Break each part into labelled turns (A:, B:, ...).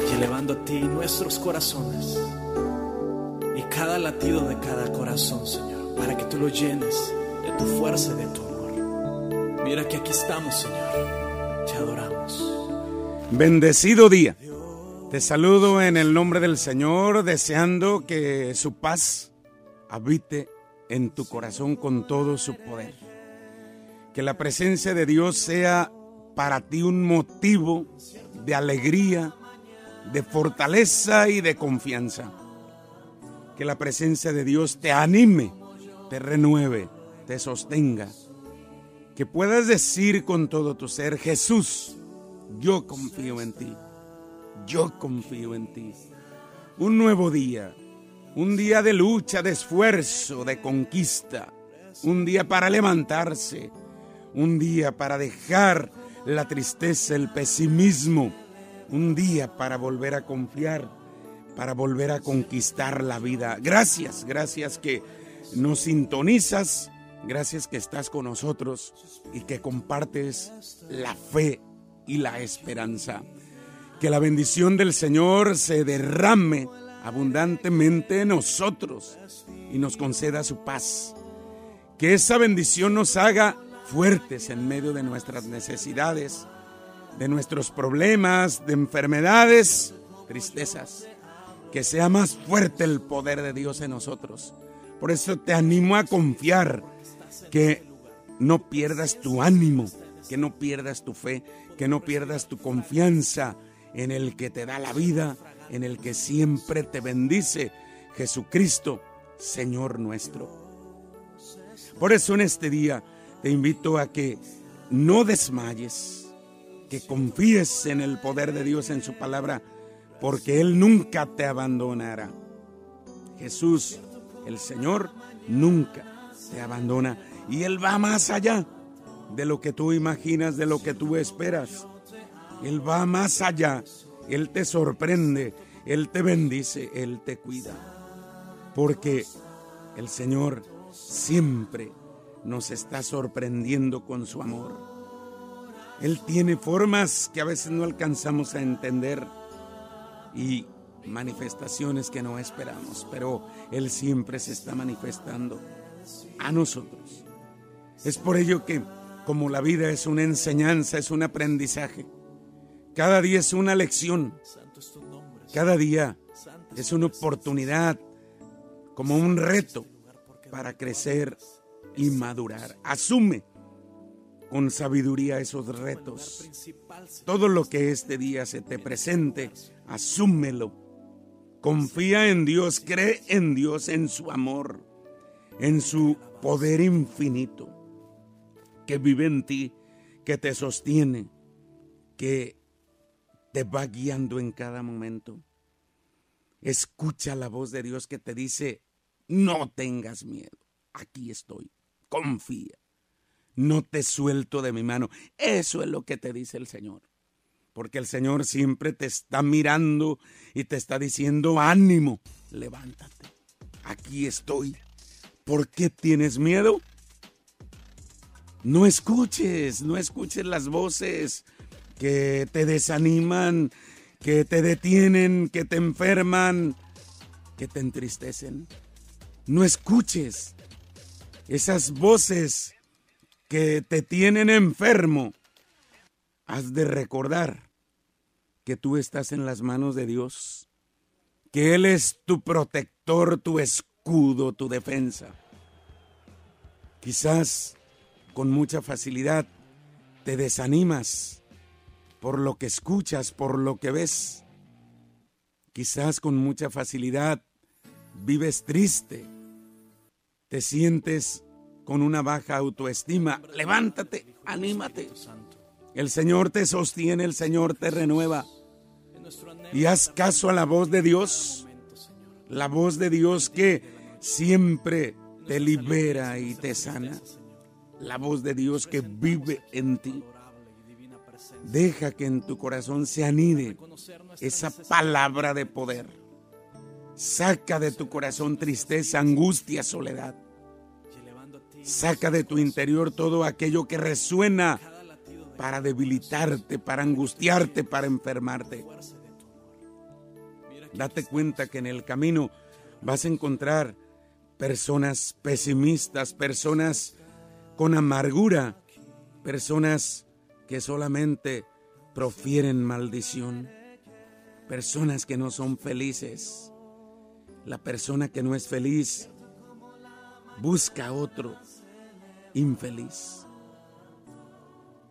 A: y elevando a ti nuestros corazones y cada latido de cada corazón, Señor, para que tú lo llenes de tu fuerza y de tu amor. Mira que aquí estamos, Señor, te adoramos.
B: Bendecido día. Te saludo en el nombre del Señor, deseando que su paz habite en tu corazón con todo su poder. Que la presencia de Dios sea para ti un motivo de alegría, de fortaleza y de confianza. Que la presencia de Dios te anime, te renueve, te sostenga. Que puedas decir con todo tu ser, Jesús, yo confío en ti. Yo confío en ti. Un nuevo día, un día de lucha, de esfuerzo, de conquista, un día para levantarse, un día para dejar la tristeza, el pesimismo, un día para volver a confiar, para volver a conquistar la vida. Gracias, gracias que nos sintonizas, gracias que estás con nosotros y que compartes la fe y la esperanza. Que la bendición del Señor se derrame abundantemente en nosotros y nos conceda su paz. Que esa bendición nos haga fuertes en medio de nuestras necesidades, de nuestros problemas, de enfermedades, tristezas. Que sea más fuerte el poder de Dios en nosotros. Por eso te animo a confiar, que no pierdas tu ánimo, que no pierdas tu fe, que no pierdas tu confianza en el que te da la vida, en el que siempre te bendice, Jesucristo, Señor nuestro. Por eso en este día te invito a que no desmayes, que confíes en el poder de Dios en su palabra, porque Él nunca te abandonará. Jesús, el Señor, nunca te abandona y Él va más allá de lo que tú imaginas, de lo que tú esperas. Él va más allá, Él te sorprende, Él te bendice, Él te cuida. Porque el Señor siempre nos está sorprendiendo con su amor. Él tiene formas que a veces no alcanzamos a entender y manifestaciones que no esperamos, pero Él siempre se está manifestando a nosotros. Es por ello que como la vida es una enseñanza, es un aprendizaje, cada día es una lección, cada día es una oportunidad, como un reto para crecer y madurar. Asume con sabiduría esos retos. Todo lo que este día se te presente, asúmelo. Confía en Dios, cree en Dios, en su amor, en su poder infinito que vive en ti, que te sostiene, que te va guiando en cada momento. Escucha la voz de Dios que te dice, no tengas miedo, aquí estoy, confía, no te suelto de mi mano. Eso es lo que te dice el Señor. Porque el Señor siempre te está mirando y te está diciendo, ánimo, levántate, aquí estoy. ¿Por qué tienes miedo? No escuches, no escuches las voces que te desaniman, que te detienen, que te enferman, que te entristecen. No escuches esas voces que te tienen enfermo. Has de recordar que tú estás en las manos de Dios, que Él es tu protector, tu escudo, tu defensa. Quizás con mucha facilidad te desanimas por lo que escuchas, por lo que ves. Quizás con mucha facilidad vives triste, te sientes con una baja autoestima. Levántate, anímate. El Señor te sostiene, el Señor te renueva. Y haz caso a la voz de Dios La voz de Dios que siempre te libera y te sana. La voz de Dios que vive en ti. Deja que en tu corazón se anide esa palabra de poder. Saca de tu corazón tristeza, angustia, soledad. Saca de tu interior todo aquello que resuena para debilitarte, para angustiarte, para enfermarte. Date cuenta que en el camino vas a encontrar personas pesimistas, personas con amargura, personas que solamente profieren maldición, personas que no son felices. La persona que no es feliz busca a otro infeliz.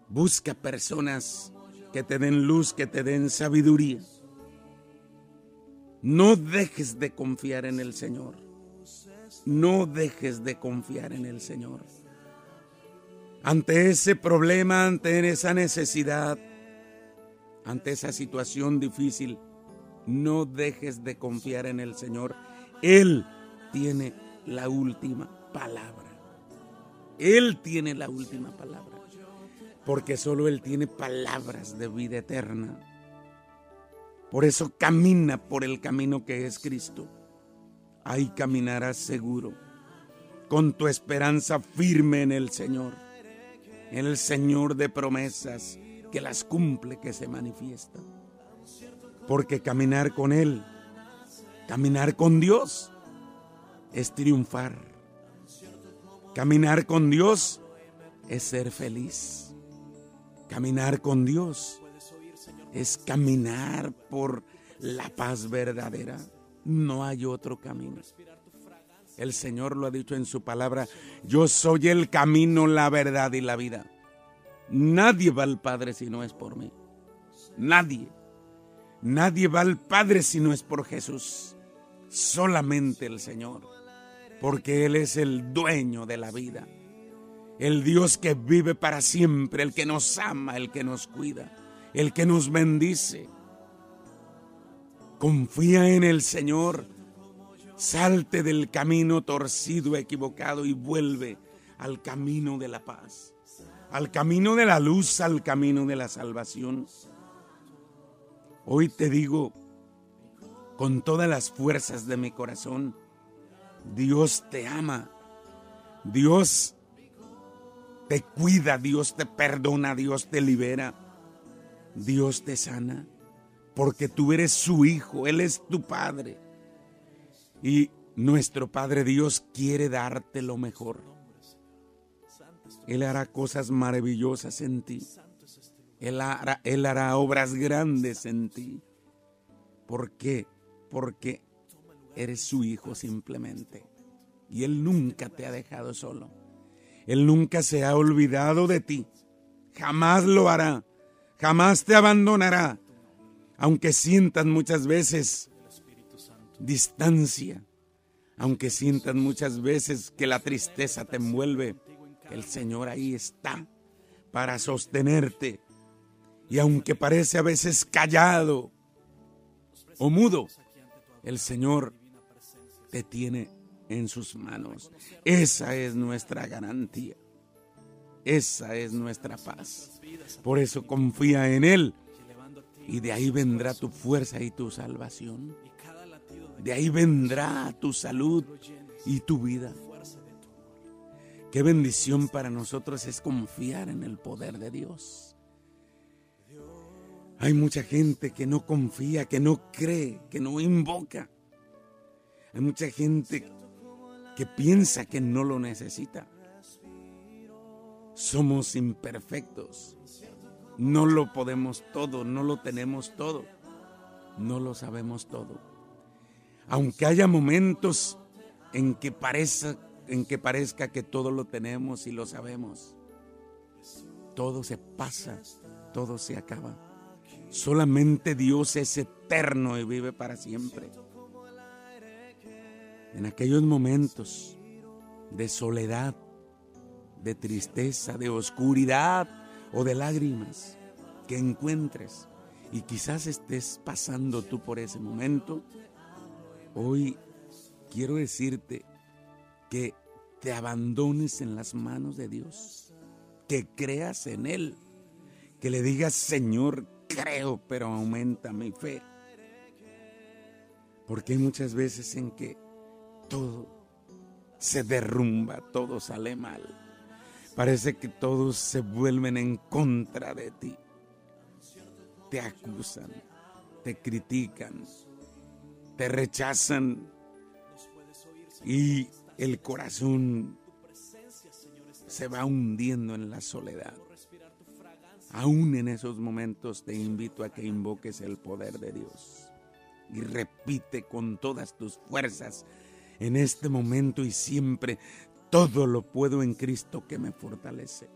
B: Busca personas que te den luz, que te den sabiduría. No dejes de confiar en el Señor. No dejes de confiar en el Señor. Ante ese problema, ante esa necesidad, ante esa situación difícil, no dejes de confiar en el Señor. Él tiene la última palabra. Él tiene la última palabra. Porque solo Él tiene palabras de vida eterna. Por eso camina por el camino que es Cristo. Ahí caminarás seguro, con tu esperanza firme en el Señor, en el Señor de promesas que las cumple, que se manifiesta. Porque caminar con Él, caminar con Dios, es triunfar. Caminar con Dios es ser feliz. Caminar con Dios es caminar por la paz verdadera. No hay otro camino. El Señor lo ha dicho en su palabra, yo soy el camino, la verdad y la vida. Nadie va al Padre si no es por mí. Nadie. Nadie va al Padre si no es por Jesús. Solamente el Señor. Porque Él es el dueño de la vida. El Dios que vive para siempre, el que nos ama, el que nos cuida el que nos bendice. Confía en el Señor. Salte del camino torcido, equivocado y vuelve al camino de la paz, al camino de la luz, al camino de la salvación. Hoy te digo con todas las fuerzas de mi corazón, Dios te ama, Dios te cuida, Dios te perdona, Dios te libera. Dios te sana porque tú eres su hijo, Él es tu Padre. Y nuestro Padre Dios quiere darte lo mejor. Él hará cosas maravillosas en ti. Él hará, obras grandes en ti. ¿Por qué? Porque eres su hijo simplemente. Y Él nunca te ha dejado solo. Él nunca se ha olvidado de ti. Jamás lo hará jamás te abandonará, aunque sientas muchas veces distancia, aunque sientas muchas veces que la tristeza te envuelve, el Señor ahí está para sostenerte. Y aunque parece a veces callado o mudo, el Señor tiene en sus manos. Esa es nuestra garantía. Esa es nuestra paz. Por eso confía en Él. Y de ahí vendrá tu fuerza y tu salvación. De ahí vendrá tu salud y tu vida. Qué bendición para nosotros es confiar en el poder de Dios. Hay mucha gente que no confía, que no cree, que no invoca. Hay mucha gente que piensa que no lo necesita. Somos imperfectos. No lo podemos todo, no lo tenemos todo, no lo sabemos todo. Aunque haya momentos en que parezca, en que parezca que todo lo tenemos y lo sabemos, todo se pasa, todo se acaba. Solamente Dios es eterno y vive para siempre. En aquellos momentos de soledad, de tristeza, de oscuridad o de lágrimas que encuentres y quizás estés pasando tú por ese momento, Hoy quiero decirte que te abandones en las manos de Dios, que creas en Él, que le digas, Señor, creo, pero aumenta mi fe. Porque hay muchas veces en que todo se derrumba, todo sale mal. Parece que todos se vuelven en contra de ti. Te acusan, te critican, te rechazan y el corazón se va hundiendo en la soledad. Aún en esos momentos te invito a que invoques el poder de Dios y repite con todas tus fuerzas en este momento y siempre, todo lo puedo en Cristo que me fortalece.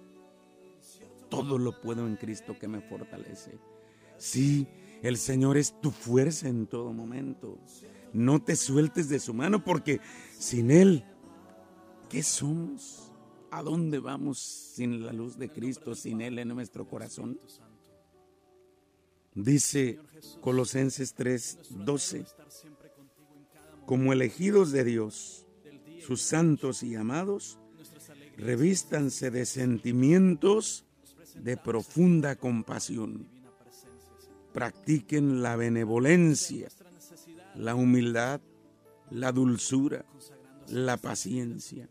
B: Todo lo puedo en Cristo que me fortalece. Sí, el Señor es tu fuerza en todo momento. No te sueltes de su mano porque sin Él, ¿qué somos? ¿A dónde vamos sin la luz de Cristo, sin Él en nuestro corazón? Dice Colosenses 3, 12 como elegidos de Dios, sus santos y amados, revístanse de sentimientos de profunda compasión. Practiquen la benevolencia, la humildad, la dulzura, la paciencia.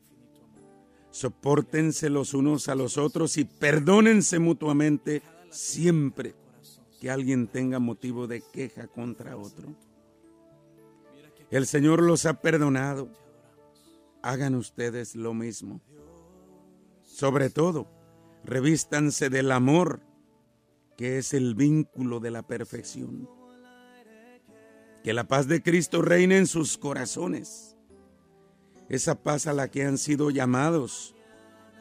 B: Sopórtense los unos a los otros y perdónense mutuamente siempre que alguien tenga motivo de queja contra otro. El Señor los ha perdonado. Hagan ustedes lo mismo. Sobre todo, revístanse del amor, que es el vínculo de la perfección. Que la paz de Cristo reine en sus corazones. Esa paz a la que han sido llamados,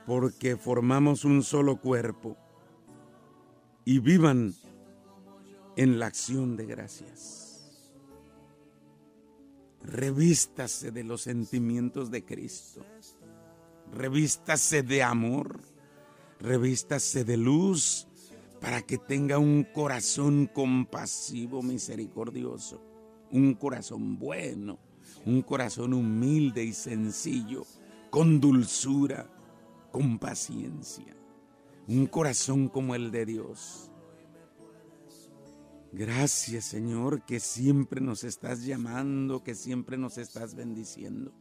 B: porque formamos un solo cuerpo. Y vivan en la acción de gracias revístase de los sentimientos de Cristo, revístase de amor, revístase de luz, para que tenga un corazón compasivo, misericordioso, un corazón bueno, un corazón humilde y sencillo, con dulzura, con paciencia, un corazón como el de Dios Gracias Señor que siempre nos estás llamando, que siempre nos estás bendiciendo.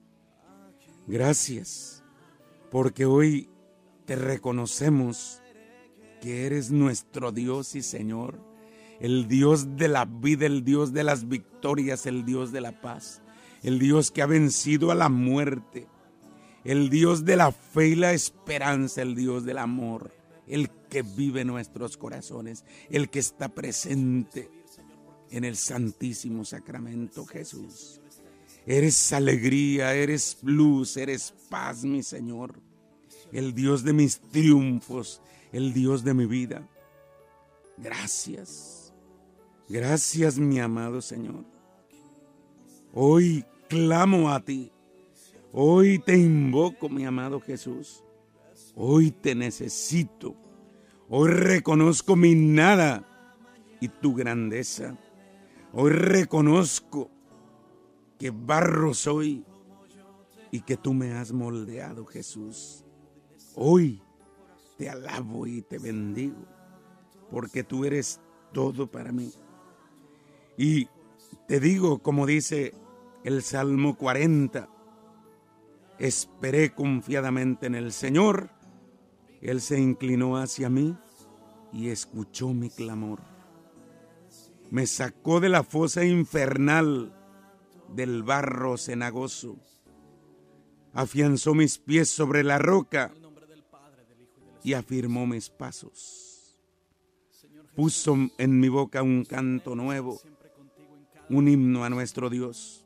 B: Gracias porque hoy te reconocemos que eres nuestro Dios y Señor, el Dios de la vida, el Dios de las victorias, el Dios de la paz, el Dios que ha vencido a la muerte, el Dios de la fe y la esperanza, el Dios del amor el que vive en nuestros corazones, el que está presente en el Santísimo Sacramento Jesús. Eres alegría, eres luz, eres paz, mi Señor, el Dios de mis triunfos, el Dios de mi vida. Gracias, gracias mi amado Señor. Hoy clamo a ti, hoy te invoco, mi amado Jesús. Hoy te necesito. Hoy reconozco mi nada y tu grandeza. Hoy reconozco que barro soy y que tú me has moldeado, Jesús. Hoy te alabo y te bendigo porque tú eres todo para mí. Y te digo, como dice el Salmo 40, esperé confiadamente en el Señor él se inclinó hacia mí y escuchó mi clamor. Me sacó de la fosa infernal del barro cenagoso. Afianzó mis pies sobre la roca y afirmó mis pasos. Puso en mi boca un canto nuevo, un himno a nuestro Dios.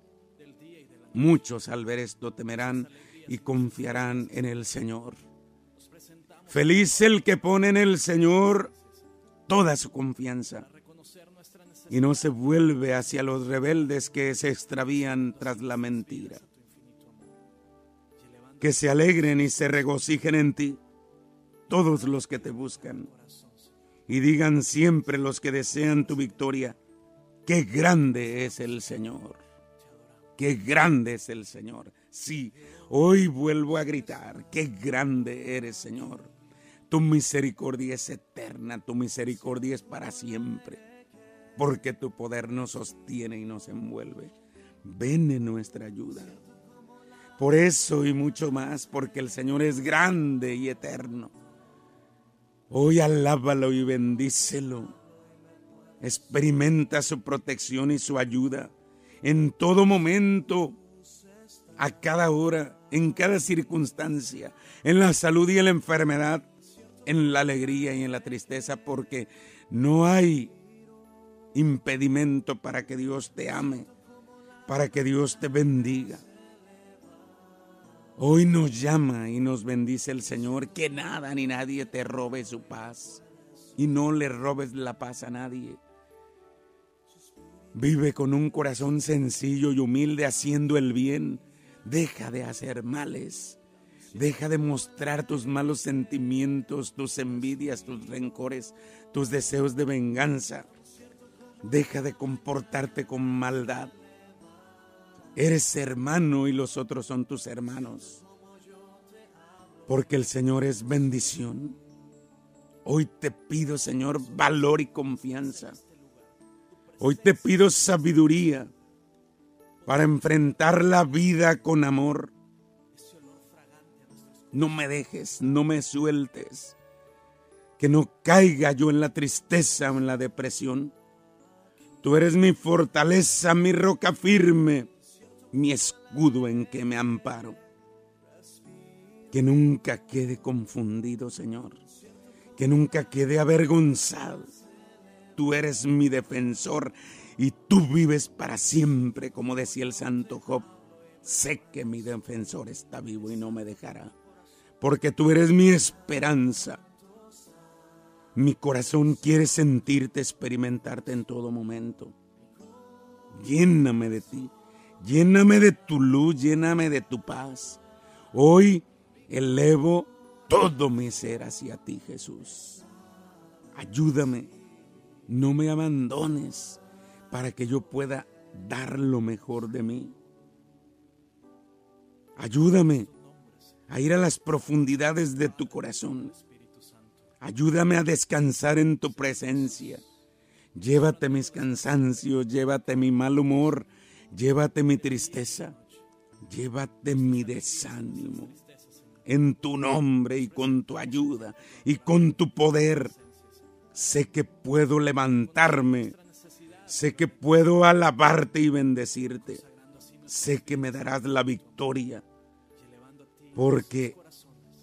B: Muchos al ver esto temerán y confiarán en el Señor. Feliz el que pone en el Señor toda su confianza y no se vuelve hacia los rebeldes que se extravían tras la mentira. Que se alegren y se regocijen en ti todos los que te buscan y digan siempre los que desean tu victoria, qué grande es el Señor, qué grande es el Señor. Sí, hoy vuelvo a gritar, qué grande eres, Señor. Tu misericordia es eterna, tu misericordia es para siempre, porque tu poder nos sostiene y nos envuelve. Ven en nuestra ayuda. Por eso y mucho más, porque el Señor es grande y eterno. Hoy alábalo y bendícelo. Experimenta su protección y su ayuda en todo momento, a cada hora, en cada circunstancia, en la salud y en la enfermedad, en la alegría y en la tristeza, porque no hay impedimento para que Dios te ame, para que Dios te bendiga. Hoy nos llama y nos bendice el Señor, que nada ni nadie te robe su paz y no le robes la paz a nadie. Vive con un corazón sencillo y humilde haciendo el bien. Deja de hacer males. Deja de mostrar tus malos sentimientos, tus envidias, tus rencores, tus deseos de venganza. Deja de comportarte con maldad. Eres hermano y los otros son tus hermanos. Porque el Señor es bendición. Hoy te pido, Señor, valor y confianza. Hoy te pido sabiduría para enfrentar la vida con amor. No me dejes, no me sueltes. Que no caiga yo en la tristeza o en la depresión. Tú eres mi fortaleza, mi roca firme mi escudo en que me amparo. Que nunca quede confundido, Señor. Que nunca quede avergonzado. Tú eres mi defensor y tú vives para siempre, como decía el santo Job. Sé que mi defensor está vivo y no me dejará, porque tú eres mi esperanza. Mi corazón quiere sentirte, experimentarte en todo momento. Lléname de ti Lléname de tu luz, lléname de tu paz. Hoy elevo todo mi ser hacia ti, Jesús. Ayúdame, no me abandones para que yo pueda dar lo mejor de mí. Ayúdame a ir a las profundidades de tu corazón. Ayúdame a descansar en tu presencia. Llévate mis cansancios, llévate mi mal humor, Llévate mi tristeza, llévate mi desánimo. En tu nombre y con tu ayuda y con tu poder, sé que puedo levantarme, sé que puedo alabarte y bendecirte, sé que me darás la victoria, porque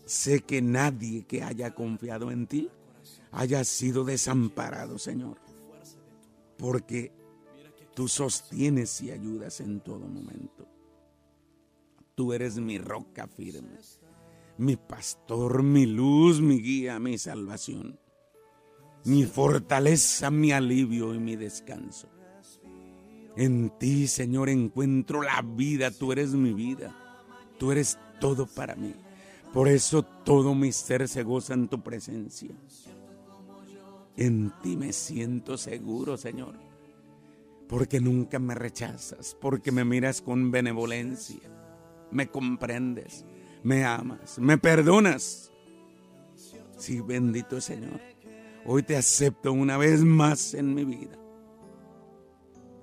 B: sé que nadie que haya confiado en ti haya sido desamparado, Señor, porque Tú sostienes y ayudas en todo momento. Tú eres mi roca firme, mi pastor, mi luz, mi guía, mi salvación, mi fortaleza, mi alivio y mi descanso. En ti, Señor, encuentro la vida, tú eres mi vida, tú eres todo para mí. Por eso todo mi ser se goza en tu presencia. En ti me siento seguro, Señor porque nunca me rechazas, porque me miras con benevolencia, me comprendes, me amas, me perdonas. Sí, bendito Señor, hoy te acepto una vez más en mi vida.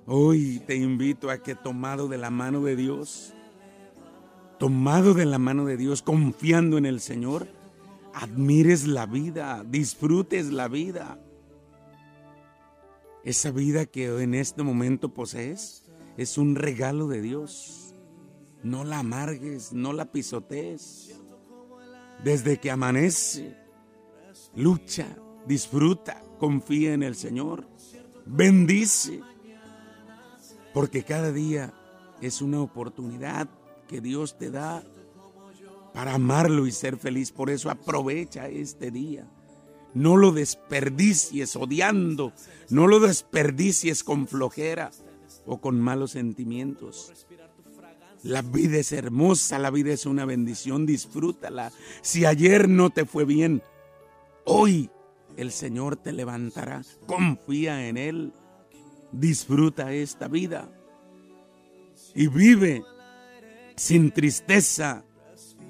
B: Hoy te invito a que tomado de la mano de Dios, tomado de la mano de Dios, confiando en el Señor, admires la vida, disfrutes la vida esa vida que en este momento posees es un regalo de Dios. No la amargues, no la pisotees. Desde que amanece, lucha, disfruta, confía en el Señor, bendice. Porque cada día es una oportunidad que Dios te da para amarlo y ser feliz. Por eso aprovecha este día. No lo desperdicies odiando, no lo desperdicies con flojera o con malos sentimientos. La vida es hermosa, la vida es una bendición, disfrútala. Si ayer no te fue bien, hoy el Señor te levantará. Confía en Él. Disfruta esta vida. y vive sin tristeza,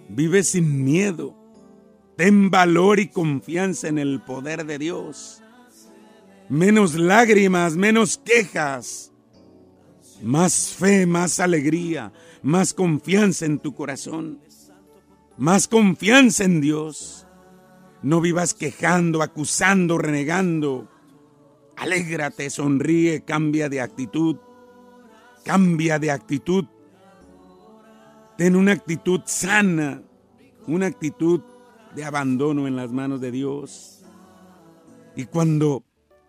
B: vive sin miedo. Ten valor y confianza en el poder de Dios. Menos lágrimas, menos quejas. Más fe, más alegría, más confianza en tu corazón. Más confianza en Dios. No vivas quejando, acusando, renegando. Alégrate, sonríe, cambia de actitud. Cambia de actitud. Ten una actitud sana, una actitud de abandono en las manos de Dios. Y cuando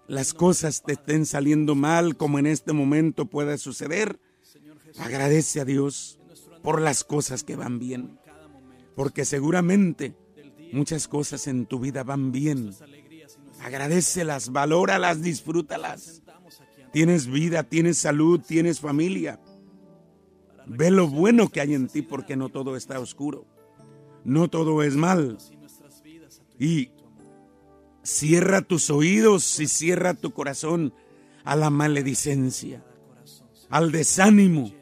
B: las cosas te estén saliendo mal, como en este momento puede suceder, agradece a Dios por las cosas que van bien. Porque seguramente muchas cosas en tu vida van bien. Agradecelas, valóralas, disfrútalas. Tienes vida, tienes salud, tienes familia. Ve lo bueno que hay en ti porque no todo está oscuro. No todo es mal. Y cierra tus oídos y cierra tu corazón a la maledicencia, al desánimo,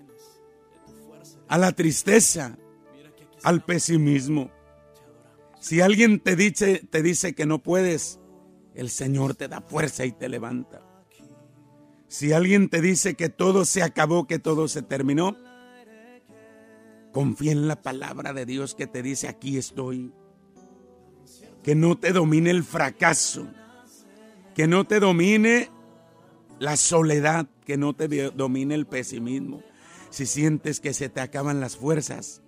B: a la tristeza, al pesimismo. Si alguien te dice, te dice que no puedes, el Señor te da fuerza y te levanta. Si alguien te dice que todo se acabó, que todo se terminó, confía en la palabra de Dios que te dice, aquí estoy. Que no te domine el fracaso, que no te domine la soledad, que no te domine el pesimismo. Si sientes que se te acaban las fuerzas,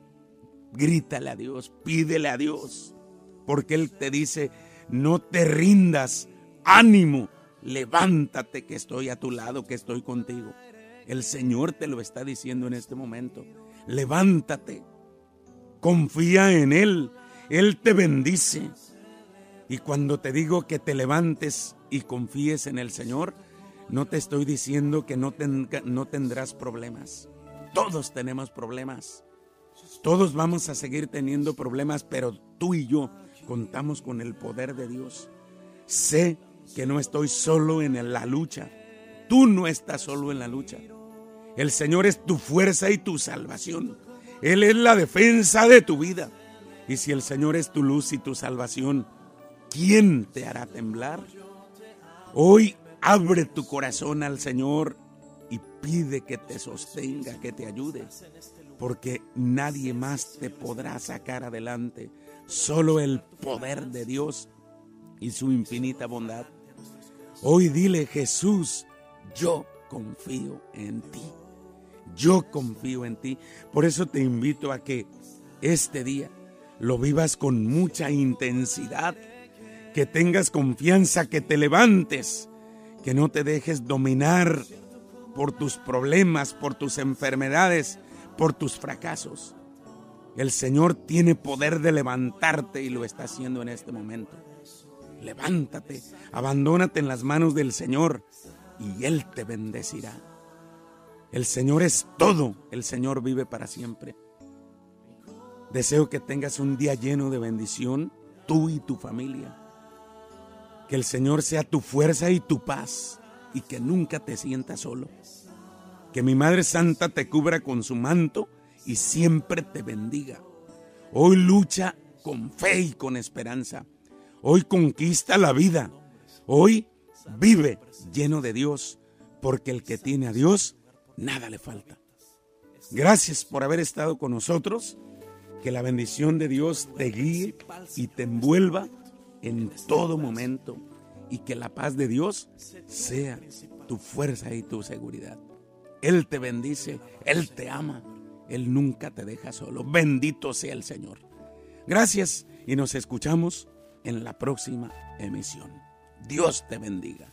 B: grítale a Dios, pídele a Dios, porque Él te dice, no te rindas, ánimo, levántate que estoy a tu lado, que estoy contigo. El Señor te lo está diciendo en este momento. Levántate, confía en Él, Él te bendice. Y cuando te digo que te levantes y confíes en el Señor, no te estoy diciendo que no, no tendrás problemas. Todos tenemos problemas. Todos vamos a seguir teniendo problemas, pero tú y yo contamos con el poder de Dios. Sé que no estoy solo en la lucha. Tú no estás solo en la lucha. El Señor es tu fuerza y tu salvación. Él es la defensa de tu vida. Y si el Señor es tu luz y tu salvación, ¿quién te hará temblar? Hoy abre tu corazón al Señor y pide que te sostenga, que te ayude, porque nadie más te podrá sacar adelante, solo el poder de Dios y su infinita bondad. Hoy dile Jesús, yo confío en ti. Yo confío en ti. Por eso te invito a que este día lo vivas con mucha intensidad, que tengas confianza, que te levantes, que no te dejes dominar por tus problemas, por tus enfermedades, por tus fracasos. El Señor tiene poder de levantarte y lo está haciendo en este momento. Levántate, abandónate en las manos del Señor y Él te bendecirá. El Señor es todo, el Señor vive para siempre. Deseo que tengas un día lleno de bendición, tú y tu familia. Que el Señor sea tu fuerza y tu paz y que nunca te sientas solo. Que mi Madre Santa te cubra con su manto y siempre te bendiga. Hoy lucha con fe y con esperanza. Hoy conquista la vida. Hoy vive lleno de Dios, porque el que tiene a Dios nada le falta. Gracias por haber estado con nosotros. Que la bendición de Dios te guíe y te envuelva en todo momento. Y que la paz de Dios sea tu fuerza y tu seguridad. Él te bendice, Él te ama, Él nunca te deja solo. Bendito sea el Señor. Gracias y nos escuchamos en la próxima emisión. Dios te bendiga.